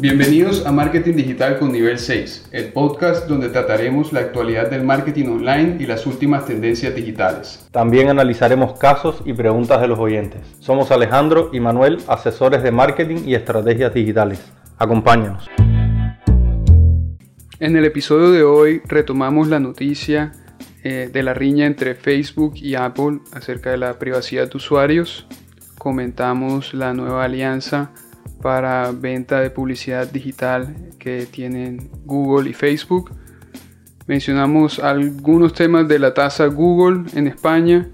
Bienvenidos a Marketing Digital con Nivel 6, el podcast donde trataremos la actualidad del marketing online y las últimas tendencias digitales. También analizaremos casos y preguntas de los oyentes. Somos Alejandro y Manuel, asesores de marketing y estrategias digitales. Acompáñanos. En el episodio de hoy retomamos la noticia eh, de la riña entre Facebook y Apple acerca de la privacidad de usuarios. Comentamos la nueva alianza para venta de publicidad digital que tienen Google y Facebook. Mencionamos algunos temas de la tasa Google en España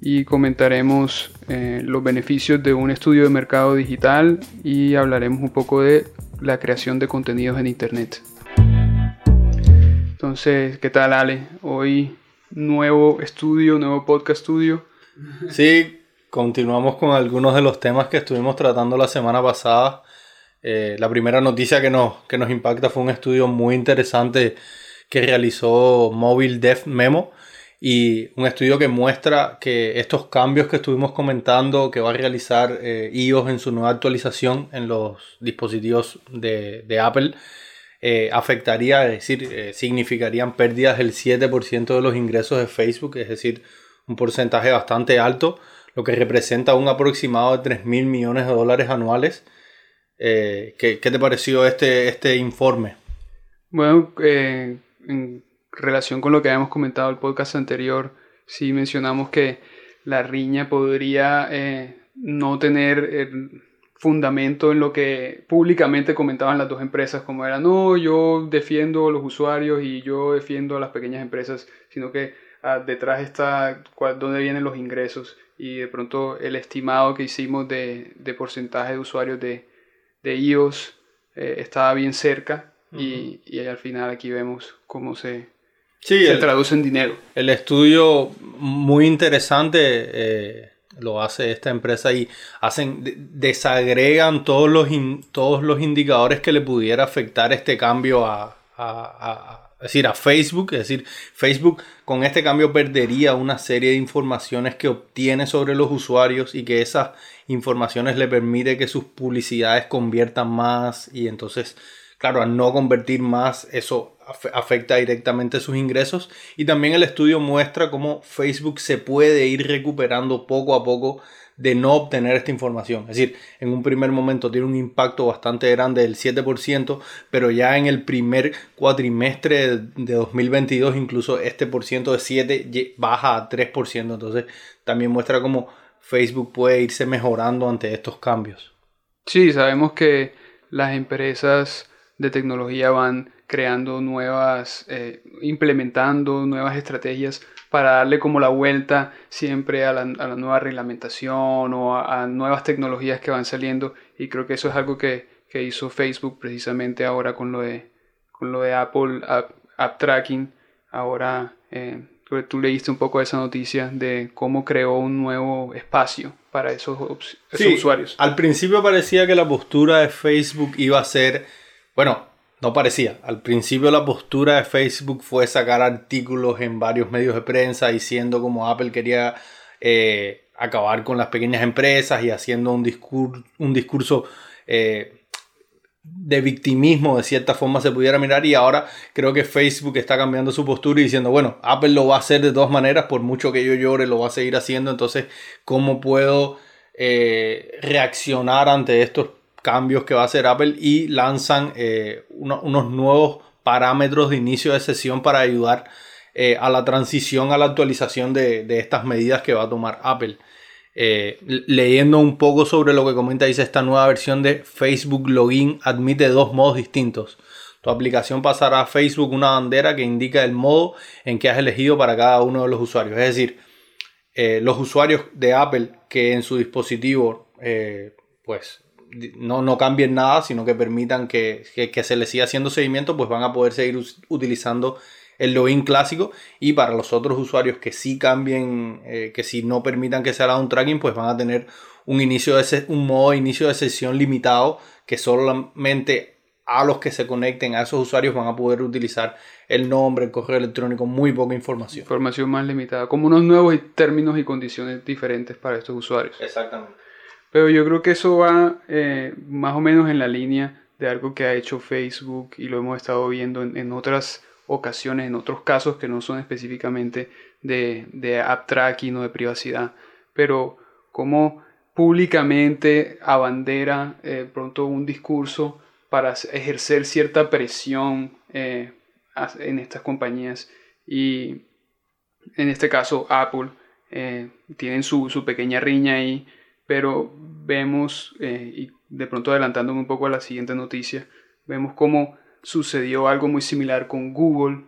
y comentaremos eh, los beneficios de un estudio de mercado digital y hablaremos un poco de la creación de contenidos en Internet. Entonces, ¿qué tal Ale? Hoy nuevo estudio, nuevo podcast estudio. Sí, Continuamos con algunos de los temas que estuvimos tratando la semana pasada. Eh, la primera noticia que nos, que nos impacta fue un estudio muy interesante que realizó Mobile Dev Memo y un estudio que muestra que estos cambios que estuvimos comentando que va a realizar eh, iOS en su nueva actualización en los dispositivos de, Apple eh, afectaría, es decir, significarían pérdidas del 7% de los ingresos de Facebook, es decir, un porcentaje bastante alto lo que representa un aproximado de 3 mil millones de dólares anuales. Eh, ¿qué, te pareció este, este informe? Bueno, eh, en relación con lo que habíamos comentado en el podcast anterior, sí mencionamos que la riña podría eh, no tener fundamento en lo que públicamente comentaban las dos empresas, como era, no, yo defiendo a los usuarios y yo defiendo a las pequeñas empresas, sino que ah, detrás está dónde vienen los ingresos y de pronto el estimado que hicimos de, porcentaje de usuarios de, de iOS eh, estaba bien cerca y, al final aquí vemos cómo se, se traduce en dinero. El estudio muy interesante eh, lo hace esta empresa y hacen desagregan todos los, todos los indicadores que le pudiera afectar este cambio a es decir, a Facebook, es decir, Facebook con este cambio perdería una serie de informaciones que obtiene sobre los usuarios y que esas informaciones le permite que sus publicidades conviertan más y entonces, claro, al no convertir más, eso afecta directamente sus ingresos. Y también el estudio muestra cómo Facebook se puede ir recuperando poco a poco de no obtener esta información. Es decir, en un primer momento tiene un impacto bastante grande del 7%, pero ya en el primer cuatrimestre de 2022 incluso este por ciento de 7 baja a 3%. Entonces también muestra cómo Facebook puede irse mejorando ante estos cambios. Sí, sabemos que las empresas de tecnología van creando nuevas, eh, implementando nuevas estrategias para darle como la vuelta siempre a la, nueva reglamentación o a, nuevas tecnologías que van saliendo y creo que eso es algo que, hizo Facebook precisamente ahora con lo de, con lo de Apple App, Tracking. Ahora eh, tú leíste un poco de esa noticia de cómo creó un nuevo espacio para esos, usuarios. Al principio parecía que la postura de Facebook iba a ser, bueno, no parecía. Al principio la postura de Facebook fue sacar artículos en varios medios de prensa diciendo como Apple quería eh, acabar con las pequeñas empresas y haciendo un, discurso, un discurso eh, de victimismo de cierta forma se pudiera mirar y ahora creo que Facebook está cambiando su postura y diciendo, bueno, Apple lo va a hacer de todas maneras, por mucho que yo llore, lo va a seguir haciendo, entonces, ¿cómo puedo eh, reaccionar ante estos cambios que va a hacer Apple y lanzan eh, unos nuevos parámetros de inicio de sesión para ayudar eh, a la transición, a la actualización de, estas medidas que va a tomar Apple. Eh, leyendo un poco sobre lo que comenta, dice esta nueva versión de Facebook Login admite dos modos distintos. Tu aplicación pasará a Facebook una bandera que indica el modo en que has elegido para cada uno de los usuarios. Es decir, los usuarios de Apple que en su dispositivo pues no, no cambien nada, sino que permitan que, se les siga haciendo seguimiento, pues van a poder seguir utilizando el login clásico y para los otros usuarios que sí cambien, eh, que si no permitan que se haga un tracking, pues van a tener un, inicio de un modo de inicio de sesión limitado que solamente a los que se conecten a esos usuarios van a poder utilizar el nombre, el correo electrónico, muy poca información. Información más limitada, como unos nuevos términos y condiciones diferentes para estos usuarios. Exactamente. Pero yo creo que eso va eh, más o menos en la línea de algo que ha hecho Facebook y lo hemos estado viendo en, otras ocasiones, en otros casos que no son específicamente de, de app tracking o de privacidad, pero como públicamente abandera eh, pronto un discurso para ejercer cierta presión eh, en estas compañías. Y en este caso Apple eh, tienen su, su, pequeña riña ahí pero vemos y de pronto adelantándome un poco a la siguiente noticia, vemos cómo sucedió algo muy similar con Google,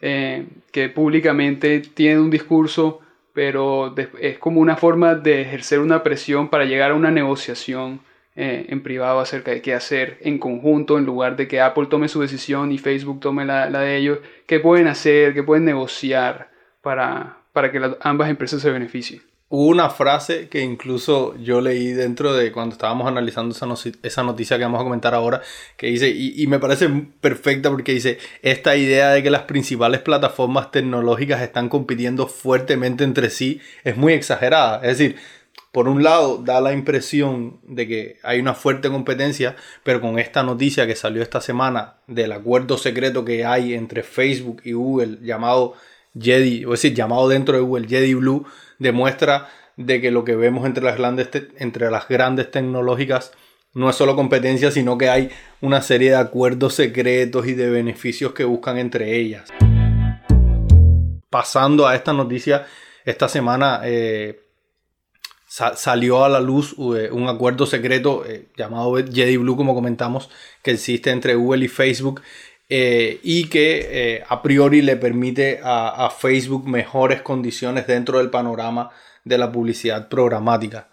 eh, que públicamente tiene un discurso, pero es como una forma de ejercer una presión para llegar a una negociación eh, en privado acerca de qué hacer en conjunto, en lugar de que Apple tome su decisión y Facebook tome la, de ellos, qué pueden hacer, qué pueden negociar para, para que ambas empresas se beneficien. Hubo una frase que incluso yo leí dentro de cuando estábamos analizando esa, esa noticia que vamos a comentar ahora, que dice, y, me parece perfecta porque dice, esta idea de que las principales plataformas tecnológicas están compitiendo fuertemente entre sí es muy exagerada. Es decir, por un lado da la impresión de que hay una fuerte competencia, pero con esta noticia que salió esta semana del acuerdo secreto que hay entre Facebook y Google llamado Jedi, o decir, llamado dentro de Google Jedi Blue, demuestra de que lo que vemos entre las grandes, entre las grandes tecnológicas no es solo competencia, sino que hay una serie de acuerdos secretos y de beneficios que buscan entre ellas. Pasando a esta noticia, esta semana eh, salió a la luz eh, un acuerdo secreto eh, llamado Jedi Blue, como comentamos, que existe entre Google y Facebook eh, y que eh, a priori le permite a, Facebook mejores condiciones dentro del panorama de la publicidad programática.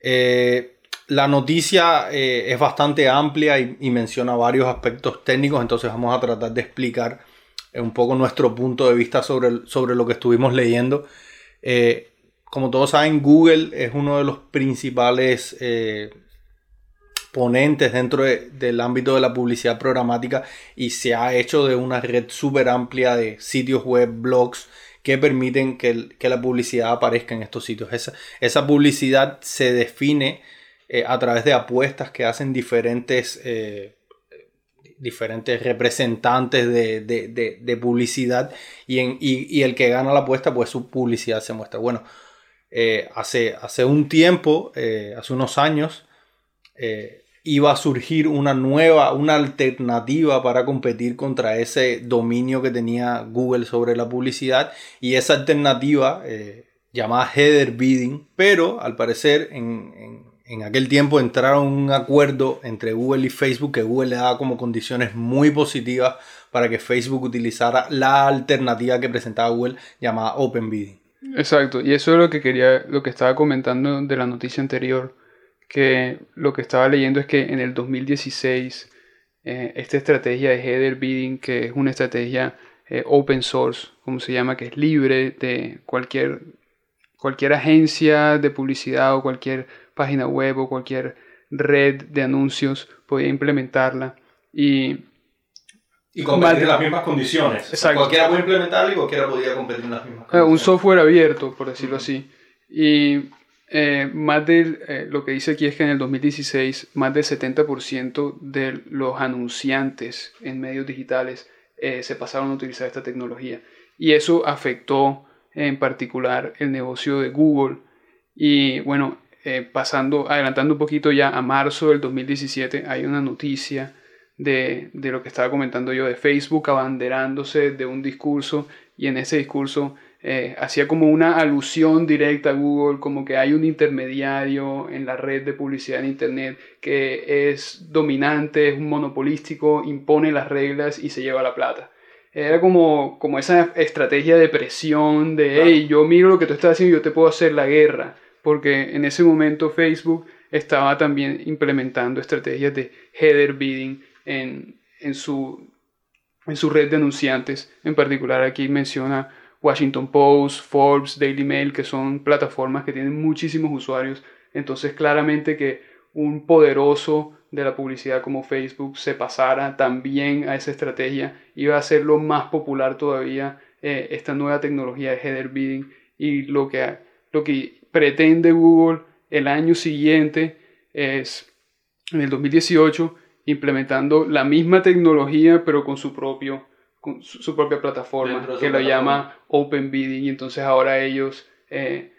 Eh, la noticia es bastante amplia y, menciona varios aspectos técnicos, entonces vamos a tratar de explicar un poco nuestro punto de vista sobre, sobre lo que estuvimos leyendo. como todos saben, Google es uno de los principales ponentes dentro del ámbito de la publicidad programática y se ha hecho de una red súper amplia de sitios web, blogs que permiten que, la publicidad aparezca en estos sitios. Esa, esa publicidad se define eh, a través de apuestas que hacen diferentes, eh, diferentes representantes de, publicidad y, en, el que gana la apuesta pues su publicidad se muestra. Bueno, eh, hace, hace un tiempo, hace unos años, iba a surgir una nueva, una alternativa para competir contra ese dominio que tenía Google sobre la publicidad y esa alternativa eh, llamada header bidding, pero al parecer en, aquel tiempo entraron un acuerdo entre Google y Facebook que Google le daba como condiciones muy positivas para que Facebook utilizara la alternativa que presentaba Google llamada Open Bidding. Exacto, y eso es lo que quería, lo que estaba comentando de la noticia anterior que lo que estaba leyendo es que en el 2016 eh, esta estrategia de header bidding, que es una estrategia eh, open source, como se llama, que es libre de cualquier, cualquier agencia de publicidad o cualquier página web o cualquier red de anuncios podía implementarla y y competir en las mismas condiciones. cualquiera puede implementarla y cualquiera podía competir en las mismas condiciones. Un software abierto, por decirlo así. Y eh, más de eh, lo que dice aquí es que en el 2016 más del 70% de los anunciantes en medios digitales eh, se pasaron a utilizar esta tecnología. Y eso afectó en particular el negocio de Google. Y bueno pasando adelantando un poquito ya a marzo del 2017 hay una noticia de, de lo que estaba comentando yo de Facebook abanderándose de un discurso y en ese discurso eh, hacía como una alusión directa a Google, como que hay un intermediario en la red de publicidad en Internet que es dominante, es un monopolístico, impone las reglas y se lleva la plata. Era como, como esa estrategia de presión de, hey, yo miro lo que tú estás haciendo y yo te puedo hacer la guerra, porque en ese momento Facebook estaba también implementando estrategias de header bidding en, en, su, en su red de anunciantes. En particular aquí menciona Washington Post, Forbes, Daily Mail, que son plataformas que tienen muchísimos usuarios. Entonces claramente que un poderoso de la publicidad como Facebook se pasara también a esa estrategia, iba a hacerlo más popular todavía eh, esta nueva tecnología de header bidding y lo que, lo que pretende Google el año siguiente es, en el 2018, implementando la misma tecnología pero con su propio su, propia plataforma que lo llama Open Bidding y entonces ahora ellos eh,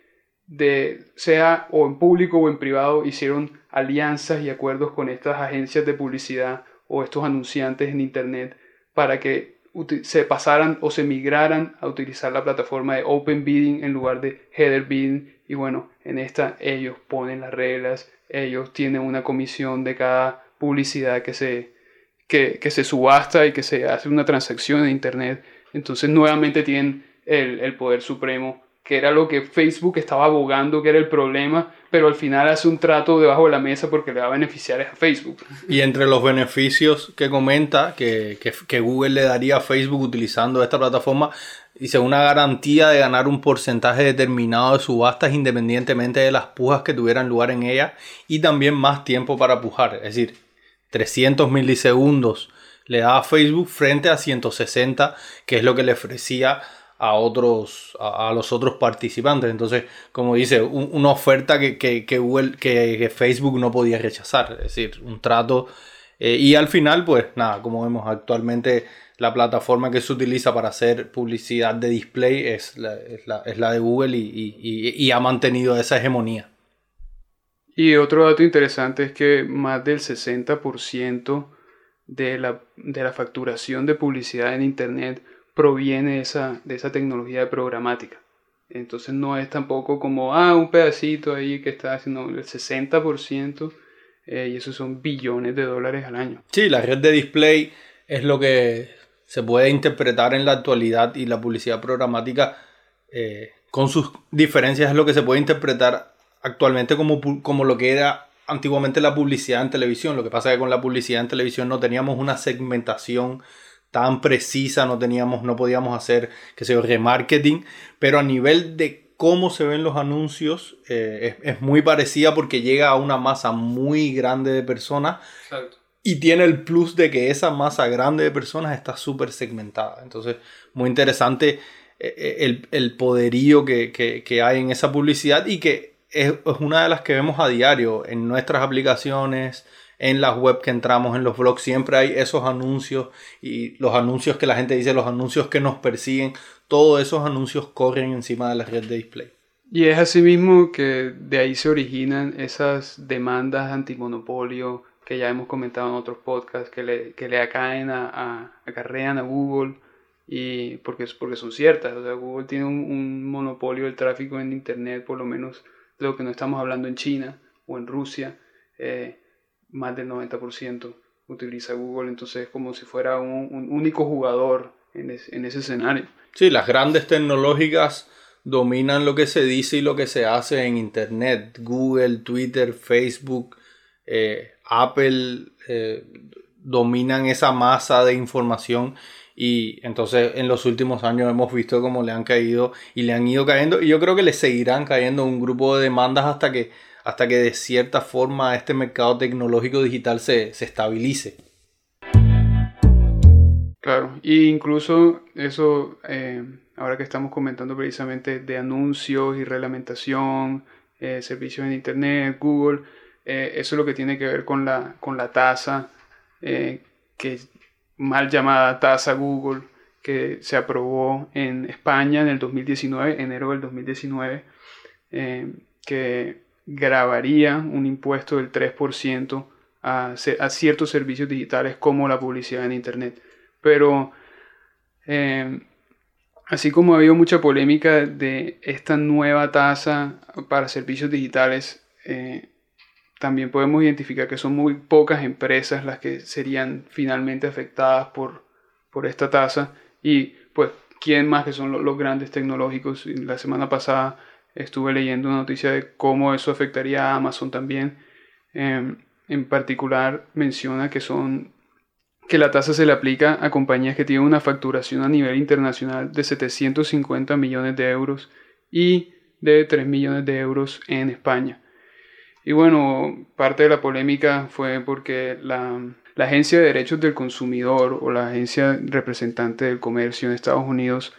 de sea o en público o en privado hicieron alianzas y acuerdos con estas agencias de publicidad o estos anunciantes en internet para que se pasaran o se migraran a utilizar la plataforma de Open Bidding en lugar de Header Bidding. Y bueno en esta ellos ponen las reglas ellos tienen una comisión de cada publicidad que se que, se subasta y que se hace una transacción en Internet. Entonces nuevamente tienen el, poder supremo, que era lo que Facebook estaba abogando que era el problema, pero al final hace un trato debajo de la mesa porque le va a beneficiar a Facebook. Y entre los beneficios que comenta que, que, Google le daría a Facebook utilizando esta plataforma, dice una garantía de ganar un porcentaje determinado de subastas independientemente de las pujas que tuvieran lugar en ella y también más tiempo para pujar. Es decir, 300 milisegundos le da a Facebook frente a 160, que es lo que le ofrecía a otros a, los otros participantes. Entonces, como dice, una oferta que, que, Google, que, Facebook no podía rechazar. Es decir, un trato. Eh, y al final, pues nada, como vemos actualmente, la plataforma que se utiliza para hacer publicidad de display es la, es la, de Google y, y ha mantenido esa hegemonía. Y otro dato interesante es que más del 60% de la, de la facturación de publicidad en Internet proviene de esa, de esa tecnología de programática. Entonces no es tampoco como, ah, un pedacito ahí que está haciendo el 60% eh, y esos son billones de dólares al año. Sí, la red de display es lo que se puede interpretar en la actualidad y la publicidad programática eh, con sus diferencias es lo que se puede interpretar actualmente como, como lo que era antiguamente la publicidad en televisión. Lo que pasa es que con la publicidad en televisión no teníamos una segmentación tan precisa, no teníamos, no podíamos hacer, que se remarketing, pero a nivel de cómo se ven los anuncios eh, es, muy parecida porque llega a una masa muy grande de personas y tiene el plus de que esa masa grande de personas está súper segmentada. Entonces, muy interesante eh, eh, el, el poderío que, que hay en esa publicidad y que es, una de las que vemos a diario en nuestras aplicaciones, en las web que entramos, en los blogs, siempre hay esos anuncios y los anuncios que la gente dice, los anuncios que nos persiguen, todos esos anuncios corren encima de la red de display. Y es así mismo que de ahí se originan esas demandas antimonopolio que ya hemos comentado en otros podcasts, que le, que le acaen a, a, acarrean a Google, y porque, porque son ciertas. O sea, Google tiene un, un monopolio del tráfico en Internet, por lo menos lo que no estamos hablando en China o en Rusia, eh, más del 90% utiliza Google, entonces es como si fuera un, único jugador en, ese escenario. Sí, las grandes tecnológicas dominan lo que se dice y lo que se hace en Internet. Google, Twitter, Facebook, eh, Apple eh, dominan esa masa de información y entonces en los últimos años hemos visto cómo le han caído y le han ido cayendo. Y yo creo que le seguirán cayendo un grupo de demandas hasta que, hasta que de cierta forma este mercado tecnológico digital se, estabilice. Claro, e incluso eso, eh, ahora que estamos comentando precisamente de anuncios y reglamentación, eh, servicios en Internet, Google, eh, eso es lo que tiene que ver con la, con la tasa que mal llamada tasa Google que se aprobó en España en el 2019, enero del 2019, eh, que grabaría un impuesto del 3% a, ciertos servicios digitales como la publicidad en Internet. Pero eh, así como ha habido mucha polémica de esta nueva tasa para servicios digitales, eh, también podemos identificar que son muy pocas empresas las que serían finalmente afectadas por, por esta tasa y pues quién más que son los, grandes tecnológicos. La semana pasada estuve leyendo una noticia de cómo eso afectaría a Amazon también. Em, en particular menciona que son que la tasa se le aplica a compañías que tienen una facturación a nivel internacional de 750 millones de euros y de 3 millones de euros en España. Y bueno, parte de la polémica fue porque la, Agencia de Derechos del Consumidor o la Agencia Representante del Comercio en Estados Unidos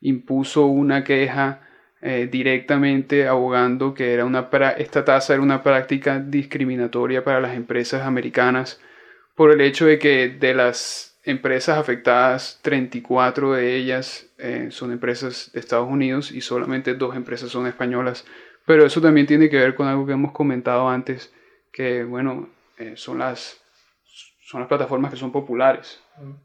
impuso una queja eh, directamente abogando que era una esta tasa era una práctica discriminatoria para las empresas americanas por el hecho de que de las empresas afectadas, 34 de ellas eh, son empresas de Estados Unidos y solamente dos empresas son españolas. Pero eso también tiene que ver con algo que hemos comentado antes, que bueno, eh, son, las, son las plataformas que son populares.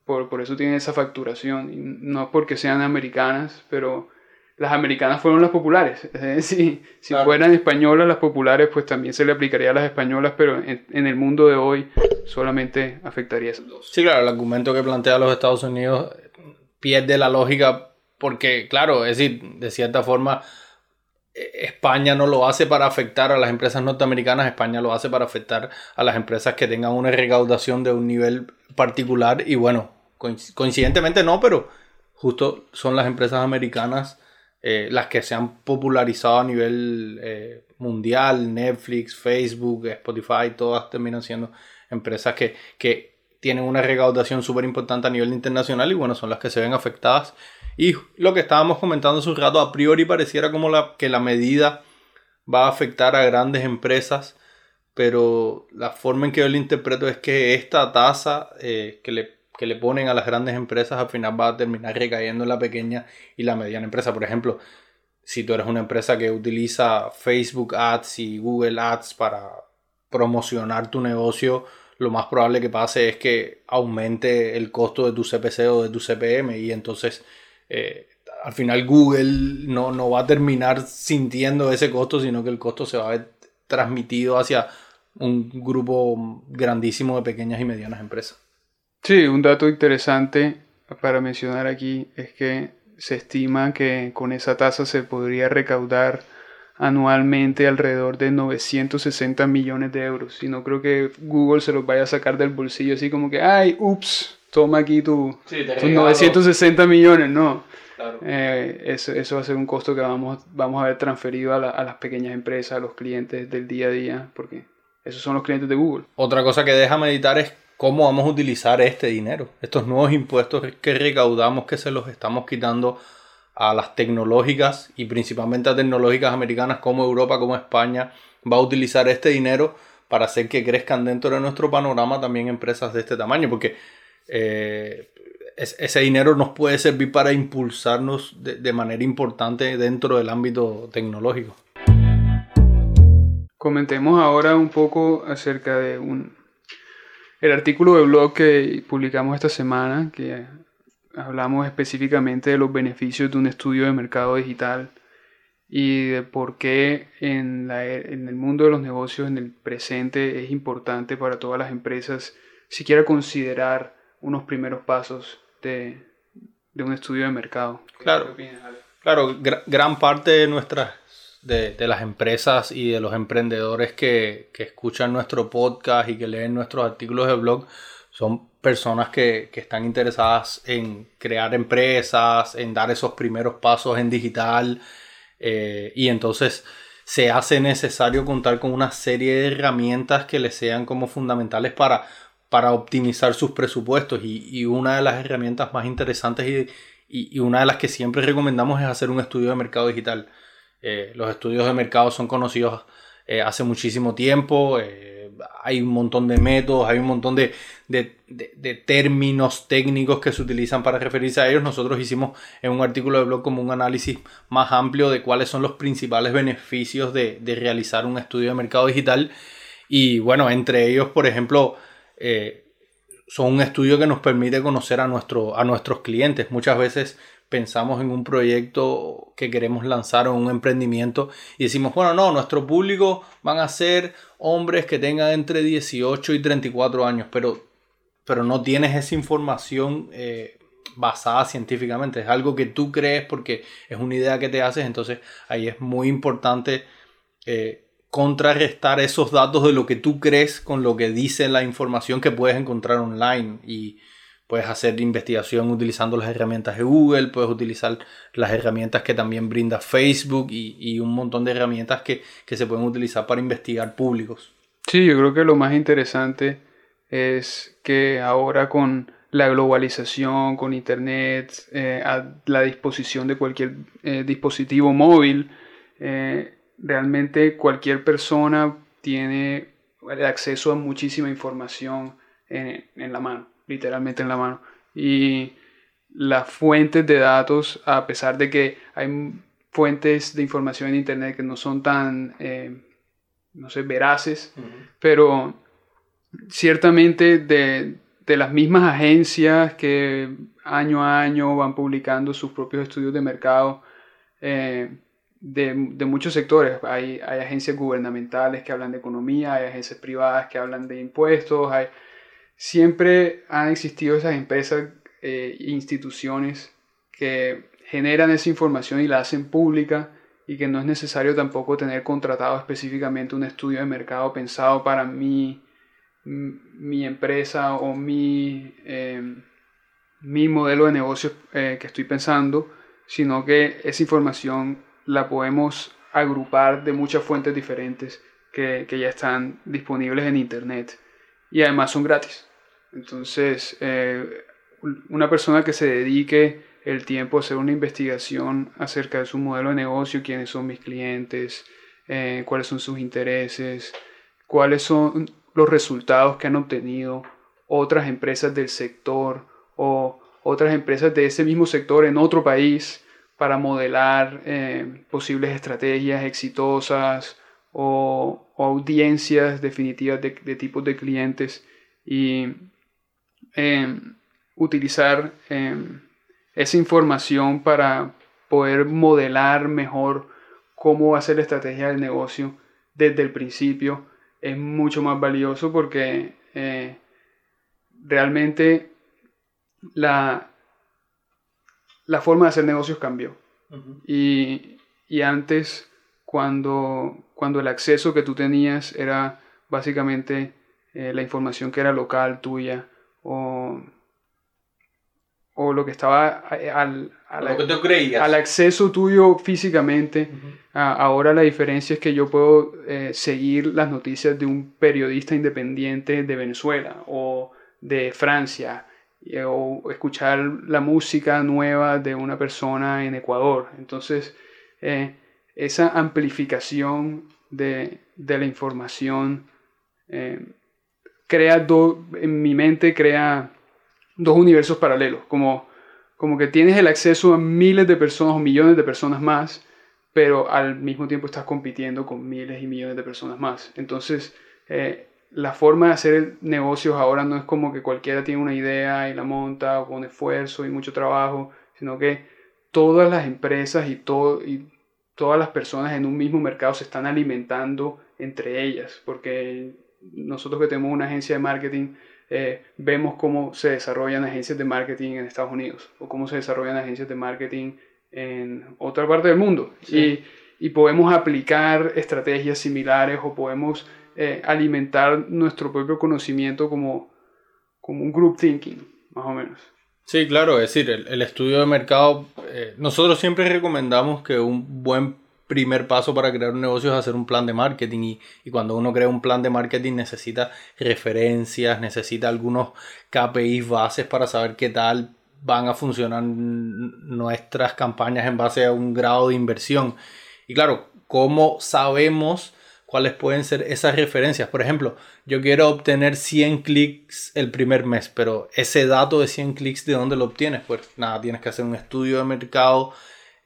Por, por eso tienen esa facturación. Y no porque sean americanas, pero las americanas fueron las populares. si, si fueran españolas las populares, pues también se le aplicaría a las españolas, pero en, en, el mundo de hoy solamente afectaría a esas dos. Sí, claro, el argumento que plantea los Estados Unidos pierde la lógica porque, claro, es decir, de cierta forma, España no lo hace para afectar a las empresas norteamericanas, España lo hace para afectar a las empresas que tengan una recaudación de un nivel particular y bueno, coincidentemente no, pero justo son las empresas americanas eh, las que se han popularizado a nivel eh, mundial, Netflix, Facebook, Spotify, todas terminan siendo empresas que, que tienen una recaudación súper importante a nivel internacional y bueno, son las que se ven afectadas. Y lo que estábamos comentando hace un rato, a priori pareciera como la, que la medida va a afectar a grandes empresas, pero la forma en que yo lo interpreto es que esta tasa eh, que le que le ponen a las grandes empresas al final va a terminar recayendo en la pequeña y la mediana empresa. Por ejemplo, si tú eres una empresa que utiliza Facebook Ads y Google Ads para promocionar tu negocio, lo más probable que pase es que aumente el costo de tu CPC o de tu CPM y entonces eh, al final Google no, no va a terminar sintiendo ese costo, sino que el costo se va a ver transmitido hacia un grupo grandísimo de pequeñas y medianas empresas. Sí, un dato interesante para mencionar aquí es que se estima que con esa tasa se podría recaudar anualmente alrededor de 960 millones de euros. Y no creo que Google se los vaya a sacar del bolsillo así como que, ay, ups, toma aquí tu, tus 960 millones. No, eh, eso, eso va a ser un costo que vamos, vamos a ver transferido a, a las pequeñas empresas, a los clientes del día a día, porque esos son los clientes de Google. Otra cosa que deja meditar es cómo vamos a utilizar este dinero, estos nuevos impuestos que recaudamos, que se los estamos quitando a las tecnológicas y principalmente a tecnológicas americanas como Europa, como España, va a utilizar este dinero para hacer que crezcan dentro de nuestro panorama también empresas de este tamaño, porque eh, ese dinero nos puede servir para impulsarnos de manera importante dentro del ámbito tecnológico. Comentemos ahora un poco acerca de un, el artículo de blog que publicamos esta semana, que hablamos específicamente de los beneficios de un estudio de mercado digital y de por qué en, en el mundo de los negocios, en el presente, es importante para todas las empresas siquiera considerar unos primeros pasos de, un estudio de mercado. Claro, claro gran parte de nuestras de, las empresas y de los emprendedores que, escuchan nuestro podcast y que leen nuestros artículos de blog son personas que, están interesadas en crear empresas, en dar esos primeros pasos en digital eh, y entonces se hace necesario contar con una serie de herramientas que les sean como fundamentales para, para optimizar sus presupuestos y, una de las herramientas más interesantes y, una de las que siempre recomendamos es hacer un estudio de mercado digital. Eh, los estudios de mercado son conocidos eh, hace muchísimo tiempo. Eh, hay un montón de métodos, hay un montón de, términos técnicos que se utilizan para referirse a ellos. Nosotros hicimos en un artículo de blog como un análisis más amplio de cuáles son los principales beneficios de, realizar un estudio de mercado digital. Y bueno, entre ellos, por ejemplo, son un estudio que nos permite conocer a, nuestro, a nuestros clientes. Muchas veces pensamos en un proyecto que queremos lanzar o un emprendimiento y decimos, bueno, no, nuestro público van a ser hombres que tengan entre 18 y 34 años, pero, pero no tienes esa información eh, basada científicamente, es algo que tú crees porque es una idea que te haces, entonces ahí es muy importante eh, contrarrestar esos datos de lo que tú crees con lo que dice la información que puedes encontrar online y Puedes hacer investigación utilizando las herramientas de Google, puedes utilizar las herramientas que también brinda Facebook y, un montón de herramientas que, se pueden utilizar para investigar públicos. Sí, yo creo que lo más interesante es que ahora con la globalización, con Internet, eh, a la disposición de cualquier eh, dispositivo móvil, eh, realmente cualquier persona tiene acceso a muchísima información en, en la mano, literalmente en la mano. Y las fuentes de datos, a pesar de que hay fuentes de información en Internet que no son tan, eh, no sé, veraces, pero ciertamente de, de, las mismas agencias que año a año van publicando sus propios estudios de mercado, eh, de, de, muchos sectores. Hay, hay, agencias gubernamentales que hablan de economía, hay agencias privadas que hablan de impuestos, hay, siempre han existido esas empresas e instituciones que generan esa información y la hacen pública y que no es necesario tampoco tener contratado específicamente un estudio de mercado pensado para mi, mi empresa o mi, em, mi modelo de negocio eh, que estoy pensando, sino que esa información la podemos agrupar de muchas fuentes diferentes que, que ya están disponibles en Internet y además son gratis. Entonces, eh, una persona que se dedique el tiempo a hacer una investigación acerca de su modelo de negocio, quiénes son mis clientes, eh, cuáles son sus intereses, cuáles son los resultados que han obtenido otras empresas del sector o otras empresas de ese mismo sector en otro país para modelar eh, posibles estrategias exitosas o, audiencias definitivas de, tipos de clientes y em, utilizar em, esa información para poder modelar mejor cómo va a ser la estrategia del negocio desde el principio es mucho más valioso porque eh, realmente la, la forma de hacer negocios cambió. y, y, antes, cuando, cuando el acceso que tú tenías era básicamente eh, la información que era local tuya o o lo que estaba eh, al, al, acceso tuyo físicamente. ahora la diferencia es que yo puedo eh, seguir las noticias de un periodista independiente de Venezuela o de Francia o escuchar la música nueva de una persona en Ecuador. Entonces, esa amplificación de, de la información crea, en mi mente crea dos universos paralelos, como, como que tienes el acceso a miles de personas o millones de personas más, pero al mismo tiempo estás compitiendo con miles y millones de personas más. Entonces, eh, la forma de hacer negocios ahora no es como que cualquiera tiene una idea y la monta o con esfuerzo y mucho trabajo, sino que todas las empresas y, todo, y todas las personas en un mismo mercado se están alimentando entre ellas, porque nosotros que tenemos una agencia de marketing, eh, vemos cómo se desarrollan agencias de marketing en Estados Unidos o cómo se desarrollan agencias de marketing en otra parte del mundo. Y, y, podemos aplicar estrategias similares o podemos eh, alimentar nuestro propio conocimiento como, como un group thinking, más o menos. Sí, claro, es decir, el, estudio de mercado, eh, nosotros siempre recomendamos que un buen primer paso para crear un negocio es hacer un plan de marketing y, y, cuando uno crea un plan de marketing necesita referencias, necesita algunos KPIs bases para saber qué tal van a funcionar nuestras campañas en base a un grado de inversión. Y claro, ¿cómo sabemos cuáles pueden ser esas referencias? Por ejemplo, yo quiero obtener 100 clics el primer mes, pero ese dato de 100 clics, ¿de dónde lo obtienes? Pues nada, tienes que hacer un estudio de mercado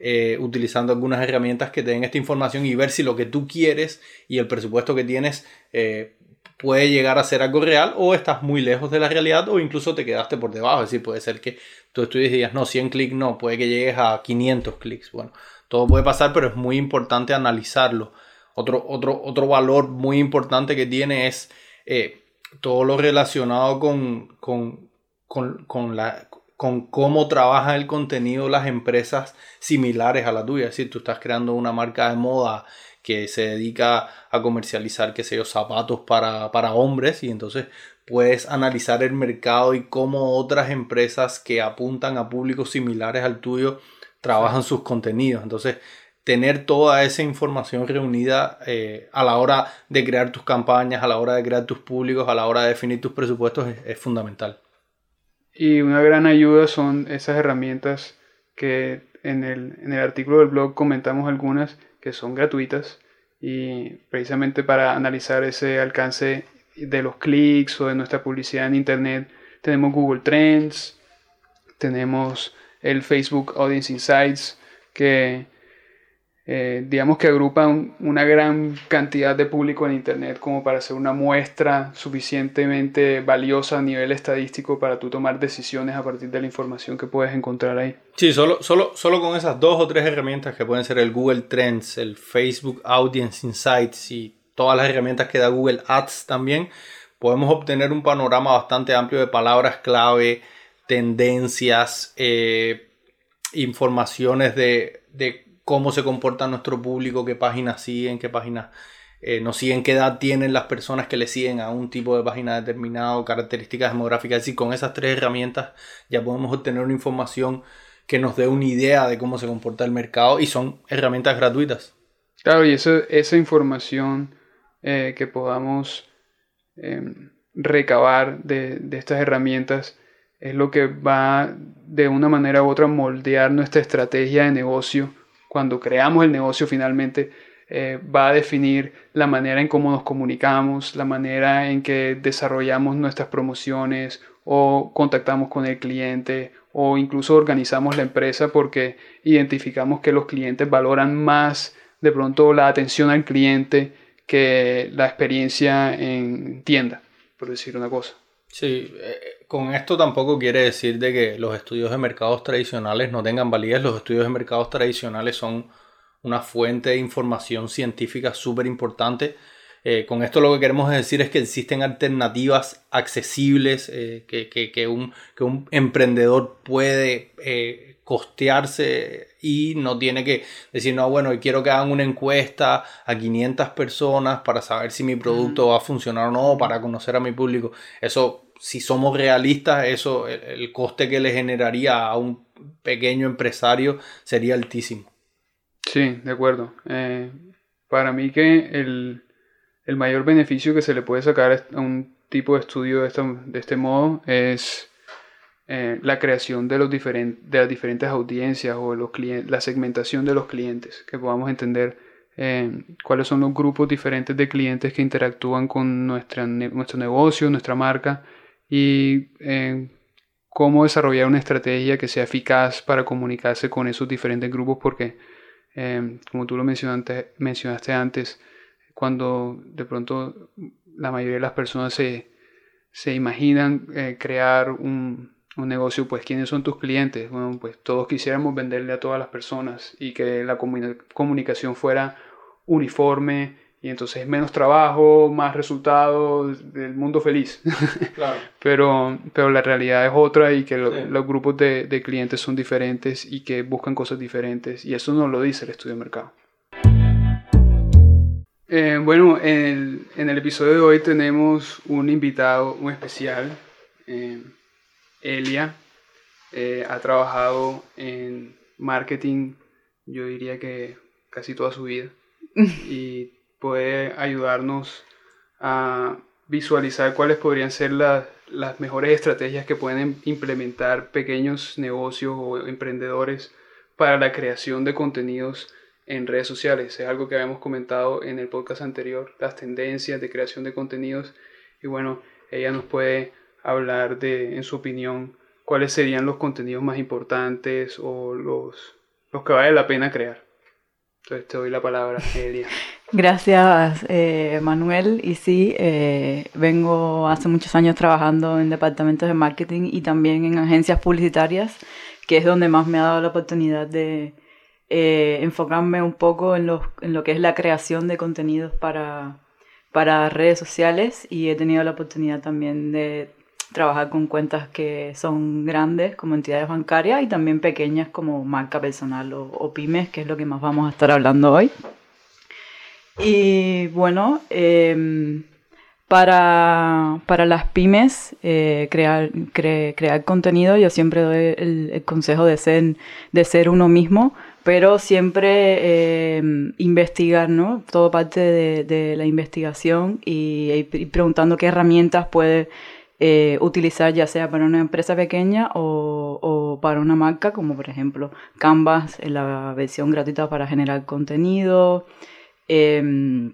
eh, utilizando algunas herramientas que te den esta información y ver si lo que tú quieres y el presupuesto que tienes eh, puede llegar a ser algo real o estás muy lejos de la realidad o incluso te quedaste por debajo. Es decir, puede ser que tú estudies y digas, no, 100 clics no, puede que llegues a 500 clics. Bueno, todo puede pasar, pero es muy importante analizarlo. Otro, otro, otro valor muy importante que tiene es eh, todo lo relacionado con, con, con, con la, con cómo trabaja el contenido las empresas similares a la tuya. Es decir, tú estás creando una marca de moda que se dedica a comercializar, qué sé yo, zapatos para, para hombres y entonces puedes analizar el mercado y cómo otras empresas que apuntan a públicos similares al tuyo trabajan sus contenidos. Entonces, tener toda esa información reunida eh, a la hora de crear tus campañas, a la hora de crear tus públicos, a la hora de definir tus presupuestos es fundamental. Y una gran ayuda son esas herramientas que en el, en el artículo del blog comentamos algunas que son gratuitas y precisamente para analizar ese alcance de los clics o de nuestra publicidad en Internet, tenemos Google Trends, tenemos el Facebook Audience Insights, que eh, digamos que agrupan una gran cantidad de público en Internet como para hacer una muestra suficientemente valiosa a nivel estadístico para tú tomar decisiones a partir de la información que puedes encontrar ahí. Sí, solo, solo, solo con esas dos o tres herramientas que pueden ser el Google Trends, el Facebook Audience Insights y todas las herramientas que da Google Ads también, podemos obtener un panorama bastante amplio de palabras clave, tendencias, eh, informaciones de, de cómo se comporta nuestro público, qué páginas siguen, qué páginas eh, no siguen, qué edad tienen las personas que le siguen a un tipo de página determinado, características demográficas. Es decir, con esas tres herramientas ya podemos obtener una información que nos dé una idea de cómo se comporta el mercado y son herramientas gratuitas. Claro, y esa información eh, que podamos em, recabar de, de estas herramientas es lo que va de una manera u otra moldear nuestra estrategia de negocio cuando creamos el negocio finalmente, eh, va a definir la manera en cómo nos comunicamos, la manera en que desarrollamos nuestras promociones o contactamos con el cliente o incluso organizamos la empresa porque identificamos que los clientes valoran más de pronto la atención al cliente que la experiencia en tienda, por decir una cosa. Sí, eh, con esto tampoco quiere decir de que los estudios de mercados tradicionales no tengan validez. Los estudios de mercados tradicionales son una fuente de información científica súper importante. Eh, con esto lo que queremos decir es que existen alternativas accesibles eh, que, un, un, emprendedor puede eh, costearse y no tiene que decir, no, bueno, quiero que hagan una encuesta a 500 personas para saber si mi producto va a funcionar o no, para conocer a mi público. Eso si somos realistas, eso, el, coste que le generaría a un pequeño empresario sería altísimo. Sí, de acuerdo. Eh, para mí que el, mayor beneficio que se le puede sacar a un tipo de estudio de, este modo es eh, la creación de, los de las diferentes audiencias o los la segmentación de los clientes, que podamos entender eh, cuáles son los grupos diferentes de clientes que interactúan con nuestra, nuestro negocio, nuestra marca y eh, cómo desarrollar una estrategia que sea eficaz para comunicarse con esos diferentes grupos porque como tú lo mencionaste, mencionaste antes, cuando de pronto la mayoría de las personas se, se imaginan crear un, un, negocio, pues quiénes son tus clientes. Bueno, pues todos quisiéramos venderle a todas las personas y que la comunicación fuera uniforme, y entonces menos trabajo, más resultados, del mundo feliz. Claro. pero, pero la realidad es otra y que los grupos de, de, clientes son diferentes y que buscan cosas diferentes y eso nos lo dice el estudio de mercado. Eh, bueno, en el, en el, episodio de hoy tenemos un invitado muy especial, eh, Elia. Eh, ha trabajado en marketing, yo diría que casi toda su vida. y puede ayudarnos a visualizar cuáles podrían ser las, mejores estrategias que pueden implementar pequeños negocios o emprendedores para la creación de contenidos en redes sociales. Es algo que habíamos comentado en el podcast anterior, las tendencias de creación de contenidos. Y bueno, ella nos puede hablar de, en su opinión, cuáles serían los contenidos más importantes o los, los que vale la pena crear. Entonces te doy la palabra, Elia. Gracias, eh, Manuel. Y sí, eh, vengo hace muchos años trabajando en departamentos de marketing y también en agencias publicitarias, que es donde más me ha dado la oportunidad de eh, enfocarme un poco en lo, en lo que es la creación de contenidos para, para redes sociales y he tenido la oportunidad también de trabajar con cuentas que son grandes como entidades bancarias y también pequeñas como marca personal o, pymes, que es lo que más vamos a estar hablando hoy. Y bueno, em, para, para, las pymes, eh, crear, crear contenido, yo siempre doy el, consejo de ser, de ser uno mismo, pero siempre em, investigar, ¿no? Todo parte de, la investigación y, preguntando qué herramientas puede eh, utilizar ya sea para una empresa pequeña o, para una marca, como por ejemplo Canvas, en la versión gratuita para generar contenido. Em,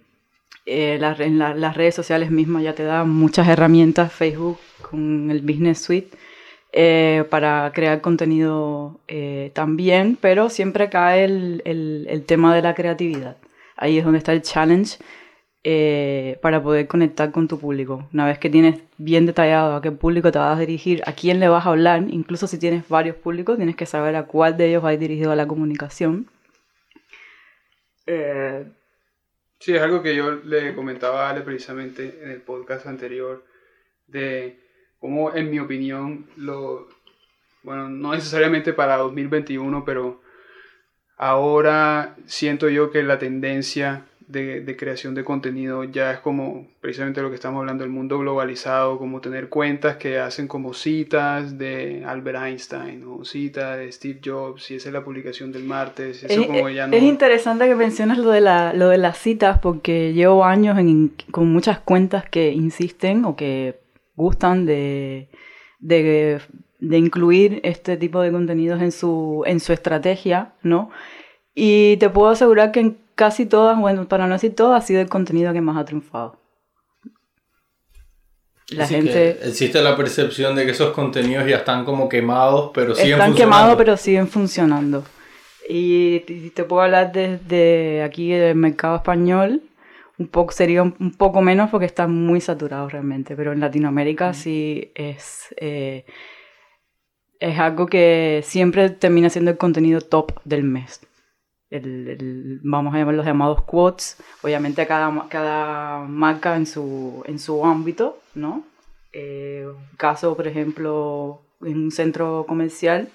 Eh, en las redes sociales mismas ya te dan muchas herramientas, Facebook con el Business Suite, eh, para crear contenido también, pero siempre cae el, el, tema de la creatividad. Ahí es donde está el challenge para poder conectar con tu público. Una vez que tienes bien detallado a qué público te vas a dirigir, a quién le vas a hablar, incluso si tienes varios públicos, tienes que saber a cuál de ellos va dirigido a la comunicación. Eh, Sí, es algo que yo le comentaba a Ale precisamente en el podcast anterior, de cómo en mi opinión, lo, bueno, no necesariamente para 2021, pero ahora siento yo que la tendencia de, creación de contenido ya es como precisamente lo que estamos hablando, el mundo globalizado, como tener cuentas que hacen como citas de Albert Einstein o citas de Steve Jobs, y esa es la publicación del martes. es, es interesante que mencionas lo de, la, lo de las citas porque llevo años con muchas cuentas que insisten o que gustan de, de, de incluir este tipo de contenidos en su, en su estrategia, ¿no? Y te puedo asegurar que en casi todas, bueno, para no decir todas, ha sido el contenido que más ha triunfado. La gente... existe la percepción de que esos contenidos ya están como quemados, pero siguen están funcionando. Están quemados, pero siguen funcionando. Y te puedo hablar desde aquí del mercado español, un poco, sería un, poco menos porque está muy saturado realmente, pero en Latinoamérica sí es, eh, es algo que siempre termina siendo el contenido top del mes el, vamos a llamar los llamados quotes, obviamente cada, cada marca en su, en su ámbito, ¿no? Eh, caso, por ejemplo, en un centro comercial,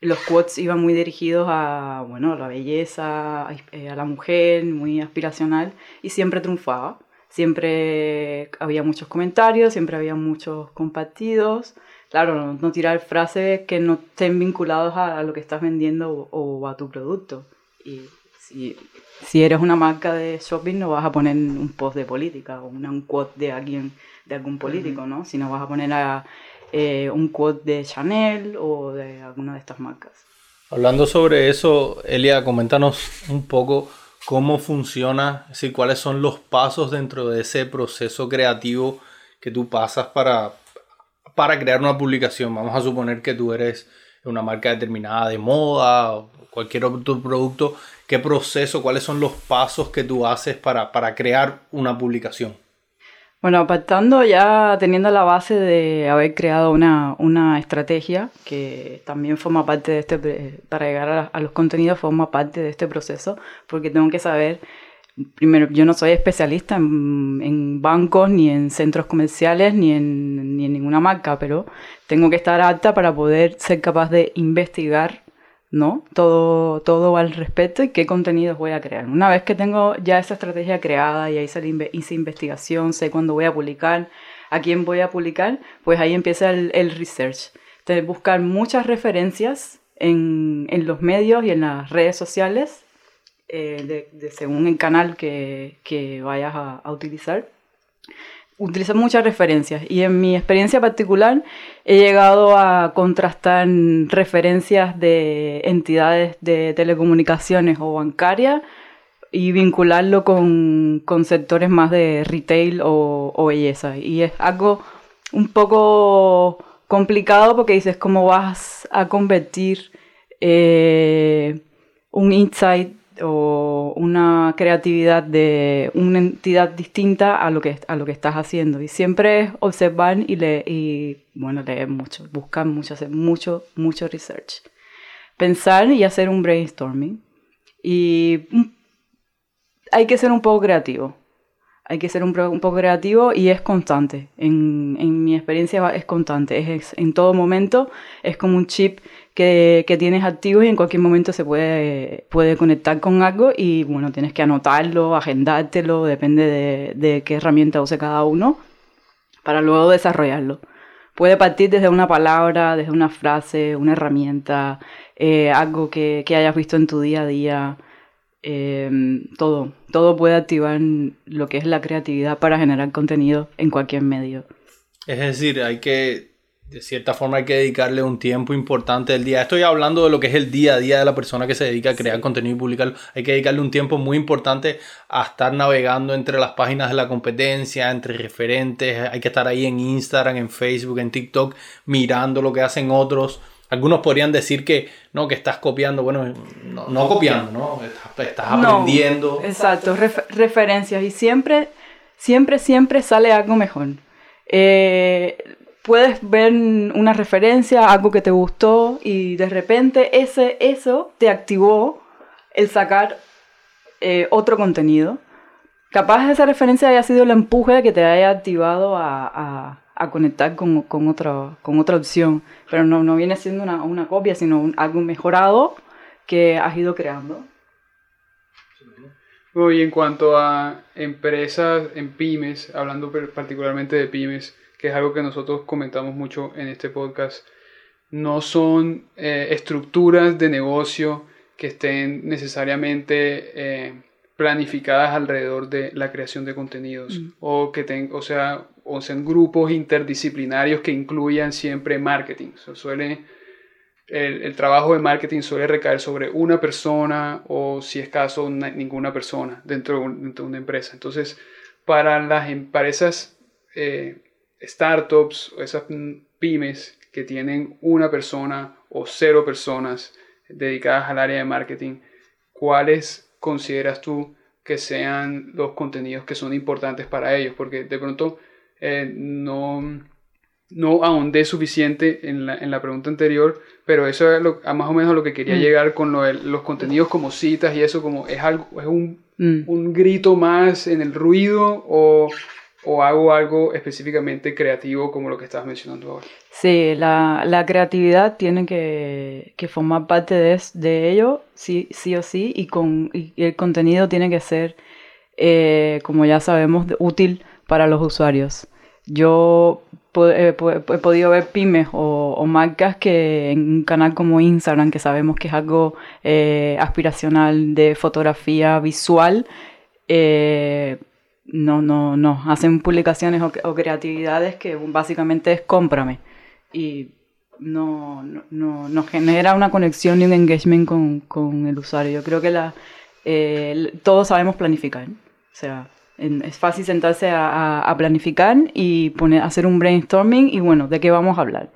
los quotes iban muy dirigidos a, bueno, a la belleza, a, eh, a la mujer, muy aspiracional, y siempre triunfaba. Siempre había muchos comentarios, siempre había muchos compartidos, claro, no, tirar frases que no estén vinculadas a, lo que estás vendiendo o, a tu producto. Y si, si, eres una marca de shopping, no vas a poner un post de política o un quote de alguien, de algún político, ¿no? Sino vas a poner a, eh, un quote de Chanel o de alguna de estas marcas. Hablando sobre eso, Elia, coméntanos un poco cómo funciona, es cuáles son los pasos dentro de ese proceso creativo que tú pasas para, para crear una publicación. Vamos a suponer que tú eres una marca determinada de moda o cualquier otro producto. ¿Qué proceso, cuáles son los pasos que tú haces para, crear una publicación? Bueno, apartando ya teniendo la base de haber creado una, estrategia que también forma parte de este, para llegar a, los contenidos, forma parte de este proceso, porque tengo que saber primero, yo no soy especialista en, bancos, ni en centros comerciales, ni en, ni en, ninguna marca, pero tengo que estar alta para poder ser capaz de investigar ¿no? todo, todo al respecto y qué contenidos voy a crear. Una vez que tengo ya esa estrategia creada y ahí hice investigación, sé cuándo voy a publicar, a quién voy a publicar, pues ahí empieza el, el research. Entonces, buscar muchas referencias en, en los medios y en las redes sociales eh, según el canal que, que vayas a, utilizar. Utilizo muchas referencias y en mi experiencia particular he llegado a contrastar referencias de entidades de telecomunicaciones o bancarias y vincularlo con, con sectores más de retail o, o, belleza. Y es algo un poco complicado porque dices cómo vas a convertir eh, un insight o una creatividad de una entidad distinta a lo que, a lo que estás haciendo. Y siempre es observar y, leer, y bueno, leer mucho, buscar mucho, hacer mucho, mucho research. Pensar y hacer un brainstorming. Y hay que ser un poco creativo. Hay que ser un, poco creativo y es constante. En, en mi experiencia es constante. Es, en todo momento es como un chip que, que, tienes activo y en cualquier momento se puede, puede conectar con algo y bueno, tienes que anotarlo, agendártelo, depende de, de qué herramienta use cada uno para luego desarrollarlo. Puede partir desde una palabra, desde una frase, una herramienta, eh, algo que, hayas visto en tu día a día. Eh, todo, todo puede activar lo que es la creatividad para generar contenido en cualquier medio. Es decir, hay que de cierta forma hay que dedicarle un tiempo importante del día. Estoy hablando de lo que es el día a día de la persona que se dedica a crear contenido y publicarlo. Hay que dedicarle un tiempo muy importante a estar navegando entre las páginas de la competencia, entre referentes. Hay que estar ahí en Instagram, en Facebook, en TikTok, mirando lo que hacen otros. Algunos podrían decir que no, que estás copiando. Bueno, no, copiando, ¿no? Estás, aprendiendo. exacto, referencias. Y siempre, siempre, siempre sale algo mejor. Eh, puedes ver una referencia, algo que te gustó y de repente ese, eso te activó el sacar eh, otro contenido. Capaz esa referencia haya sido el empuje que te haya activado a, conectar con, con, otra, con otra opción, pero no, no viene siendo una, copia, sino algo mejorado que has ido creando. Y en cuanto a empresas en pymes, hablando particularmente de pymes, que es algo que nosotros comentamos mucho en este podcast, no son eh, estructuras de negocio que estén necesariamente eh, planificadas alrededor de la creación de contenidos mm. o que ten, o sea o sean grupos interdisciplinarios que incluyan siempre marketing suele el, trabajo de marketing suele recaer sobre una persona o si es caso ninguna persona dentro de, una empresa entonces para las empresas eh, startups o esas pymes que tienen una persona o cero personas dedicadas al área de marketing, ¿cuáles consideras tú que sean los contenidos que son importantes para ellos? Porque de pronto eh, no, no ahondé suficiente en la, en la, pregunta anterior, pero eso es lo, más o menos a lo que quería mm. llegar con los contenidos como citas y eso como es algo, es un, mm. un grito más en el ruido o o hago algo específicamente creativo como lo que estabas mencionando ahora? Sí, la, la creatividad tiene que, que formar parte de, de, ello, sí, sí o sí, y, con, y el contenido tiene que ser, eh, como ya sabemos, útil para los usuarios. Yo he podido ver pymes o, o, marcas que en un canal como Instagram, que sabemos que es algo eh, aspiracional de fotografía visual, eh, no, no, no, hacen publicaciones o, creatividades que básicamente es cómprame. Y no, no, no, genera una conexión ni un engagement con, el usuario. Yo creo que la, eh, todos sabemos planificar. O sea, es fácil sentarse a, planificar y poner, hacer un brainstorming y bueno, ¿de qué vamos a hablar?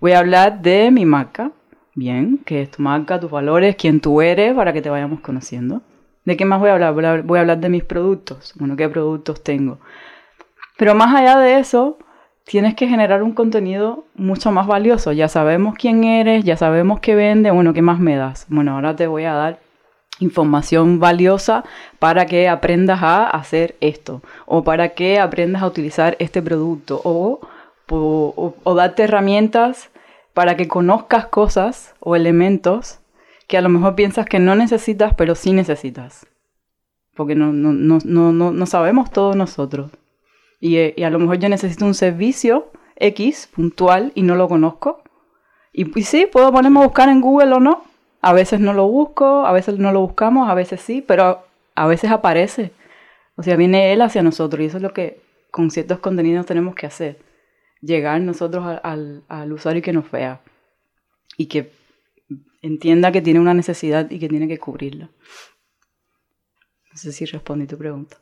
Voy a hablar de mi marca. Bien, que es tu marca, tus valores, quién tú eres, para que te vayamos conociendo. ¿De qué más voy a hablar? Voy a hablar de mis productos. Bueno, ¿qué productos tengo? Pero más allá de eso, tienes que generar un contenido mucho más valioso. Ya sabemos quién eres, ya sabemos qué vende. Bueno, ¿qué más me das? Bueno, ahora te voy a dar información valiosa para que aprendas a hacer esto o para que aprendas a utilizar este producto o, o, o darte herramientas para que conozcas cosas o elementos que a lo mejor piensas que no necesitas, pero sí necesitas. Porque no, no, no, no, no sabemos todos nosotros. Y, eh, y, a lo mejor yo necesito un servicio X puntual y no lo conozco. Y, y sí, puedo ponerme a buscar en Google o no. A veces no lo busco, a veces no lo buscamos, a veces sí, pero a veces aparece. O sea, viene él hacia nosotros y eso es lo que con ciertos contenidos tenemos que hacer. Llegar nosotros al, al usuario que nos vea y que entienda que tiene una necesidad y que tiene que cubrirla. No sé si respondí tu pregunta.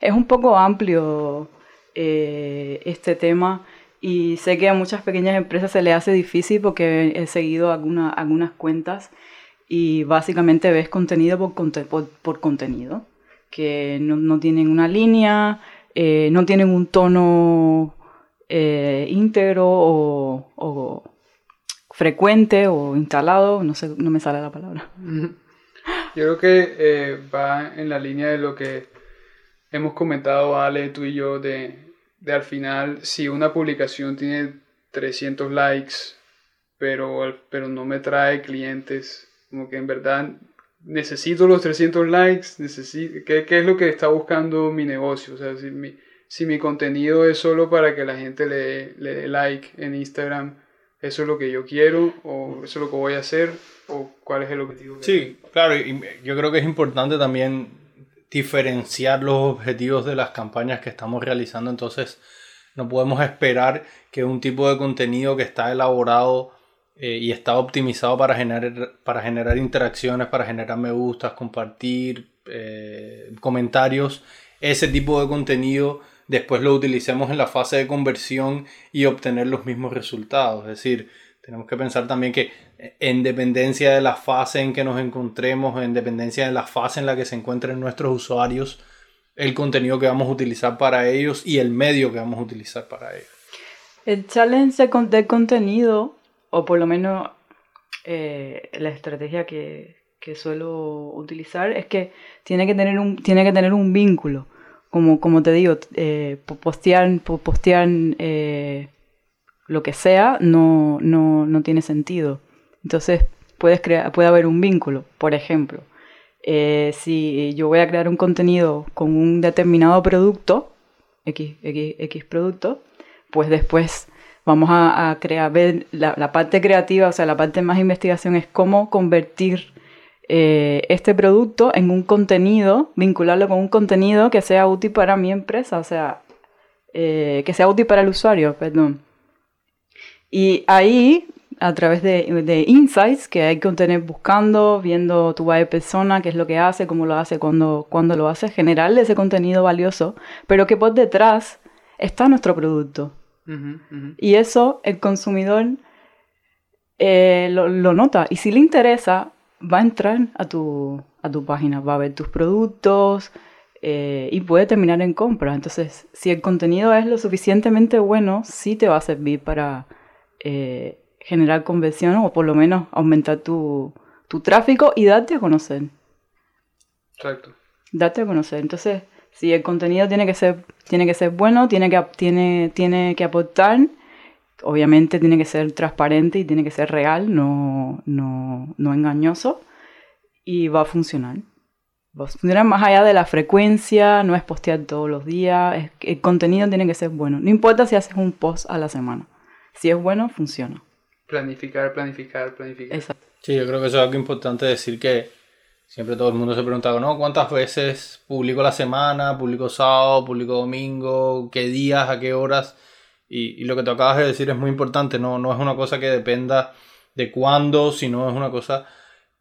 Es un poco amplio eh, este tema y sé que a muchas pequeñas empresas se le hace difícil porque he seguido algunas cuentas y básicamente ves contenido por, por, contenido, que no, tienen una línea, eh, no tienen un tono eh, íntegro o frecuente o instalado, no sé, no me sale la palabra. Yo creo que eh, va en la línea de lo que hemos comentado Ale, tú y yo, de, de al final, si una publicación tiene 300 likes, pero, pero no me trae clientes, como que en verdad necesito los 300 likes, necesito, ¿qué, ¿qué, es lo que está buscando mi negocio? O sea, si mi, si mi contenido es solo para que la gente le, le dé like en Instagram, eso es lo que yo quiero o eso es lo que voy a hacer o cuál es el objetivo. sí, claro, y yo creo que es importante también diferenciar los objetivos de las campañas que estamos realizando. Entonces, no podemos esperar que un tipo de contenido que está elaborado eh, y está optimizado para generar, para generar interacciones, para generar me gustas, compartir, eh, comentarios, ese tipo de contenido después lo utilicemos en la fase de conversión y obtener los mismos resultados. Es decir, tenemos que pensar también que en dependencia de la fase en que nos encontremos, en dependencia de la fase en la que se encuentren nuestros usuarios, el contenido que vamos a utilizar para ellos y el medio que vamos a utilizar para ellos. El challenge de contenido, o por lo menos eh, la estrategia que, que, suelo utilizar, es que tiene que tener un, tiene que tener un vínculo. Como, como te digo, eh, postear, eh, lo que sea no, no, no tiene sentido. Entonces puedes crear, puede haber un vínculo. Por ejemplo, eh, si yo voy a crear un contenido con un determinado producto, X, X, X producto, pues después vamos a, crear, ver la, parte creativa, o sea, la parte más investigación es cómo convertir eh, este producto en un contenido, vincularlo con un contenido que sea útil para mi empresa, o sea, eh, que sea útil para el usuario, perdón. Y ahí a través de, insights que hay que tener buscando, viendo tu web persona, qué es lo que hace, cómo lo hace, cuándo, cuándo lo hace, generarle ese contenido valioso, pero que por detrás está nuestro producto. Y eso el consumidor eh, lo, nota. Y si le interesa, va a entrar a tu, a tu página, va a ver tus productos eh, y puede terminar en compra. Entonces, si el contenido es lo suficientemente bueno, sí te va a servir para... Eh, generar conversión o por lo menos aumentar tu, tráfico y darte a conocer. Exacto. Darte a conocer. Entonces, si el contenido tiene que ser, tiene que ser bueno, tiene que, tiene, tiene que aportar, obviamente tiene que ser transparente y tiene que ser real, no, no, no engañoso, y va a funcionar. Va a funcionar más allá de la frecuencia, no es postear todos los días, el contenido tiene que ser bueno. No importa si haces un post a la semana. Si es bueno, funciona. Planificar, planificar, planificar. Sí, yo creo que eso es algo importante decir que siempre todo el mundo se pregunta, ¿no? ¿Cuántas veces publico la semana? ¿Publico sábado? ¿Publico domingo? ¿Qué días? ¿A qué horas? Y, lo que te acabas de decir es muy importante, no, no es una cosa que dependa de cuándo, sino es una cosa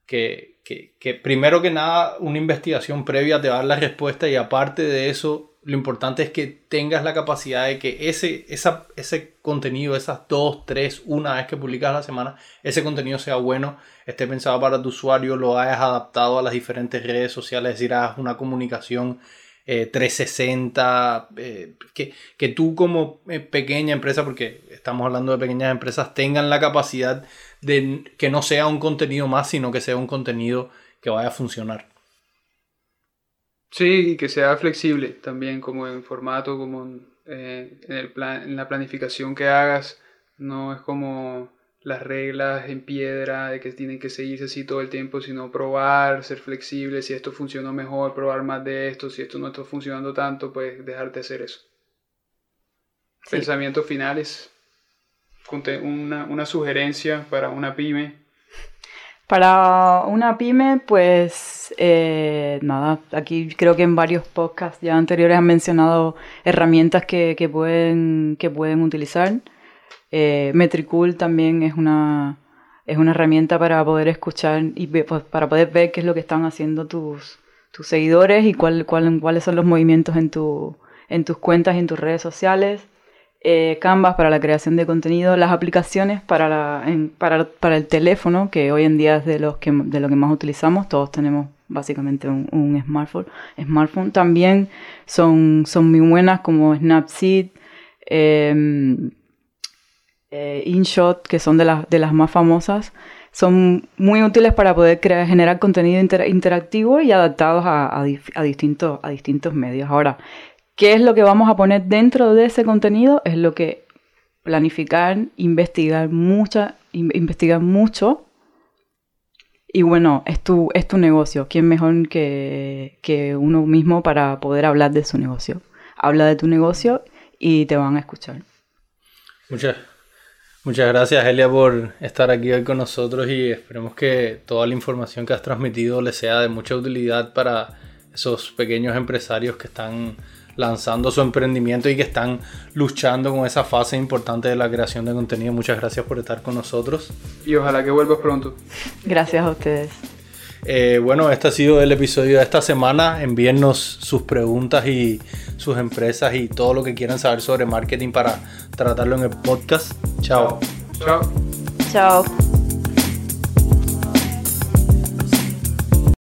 que, que, primero que nada una investigación previa te va a dar la respuesta y aparte de eso lo importante es que tengas la capacidad de que ese, esa, ese contenido, esas dos, tres, una vez que publicas la semana, ese contenido sea bueno, esté pensado para tu usuario, lo hayas adaptado a las diferentes redes sociales, es decir, hagas una comunicación 360, eh, eh, que, tú como eh, pequeña empresa, porque estamos hablando de pequeñas empresas, tengan la capacidad de que no sea un contenido más, sino que sea un contenido que vaya a funcionar. Sí, y que sea flexible también, como en formato, como en, eh, el plan, en la planificación que hagas. No es como las reglas en piedra de que tienen que seguirse así todo el tiempo, sino probar, ser flexible. Si esto funcionó mejor, probar más de esto. Si esto no está funcionando tanto, pues dejarte hacer eso. Pensamientos finales. Una, una sugerencia para una pyme para una pyme, pues eh, nada, aquí creo que en varios podcasts ya anteriores han mencionado herramientas que, pueden, que pueden utilizar. Eh, Metricool también es una, es una herramienta para poder escuchar y pues, para poder ver qué es lo que están haciendo tus, tus seguidores y cuál, cuál, cuáles son los movimientos en, tu, en tus cuentas y en tus redes sociales eh, Canvas para la creación de contenido, las aplicaciones para, la, para, para, el teléfono, que hoy en día es de, los que, de lo que más utilizamos, todos tenemos básicamente un, smartphone. smartphone. También son, son muy buenas como Snapseed, em, eh, InShot, que son de, las de las más famosas. Son muy útiles para poder crear, generar contenido interactivo y adaptados a, a, a, distintos, a distintos medios. Ahora, ¿Qué es lo que vamos a poner dentro de ese contenido? Es lo que planificar, investigar, mucha, investigar mucho. Y bueno, es tu, es tu negocio. ¿Quién mejor que, que uno mismo para poder hablar de su negocio? Habla de tu negocio y te van a escuchar. Muchas, muchas gracias, Elia, por estar aquí hoy con nosotros y esperemos que toda la información que has transmitido le sea de mucha utilidad para esos pequeños empresarios que están lanzando su emprendimiento y que están luchando con esa fase importante de la creación de contenido. Muchas gracias por estar con nosotros. Y ojalá que vuelvas pronto. Gracias a ustedes. Eh, bueno, este ha sido el episodio de esta semana. Envíennos sus preguntas y sus empresas y todo lo que quieran saber sobre marketing para tratarlo en el podcast. Chao. Chao. Chao.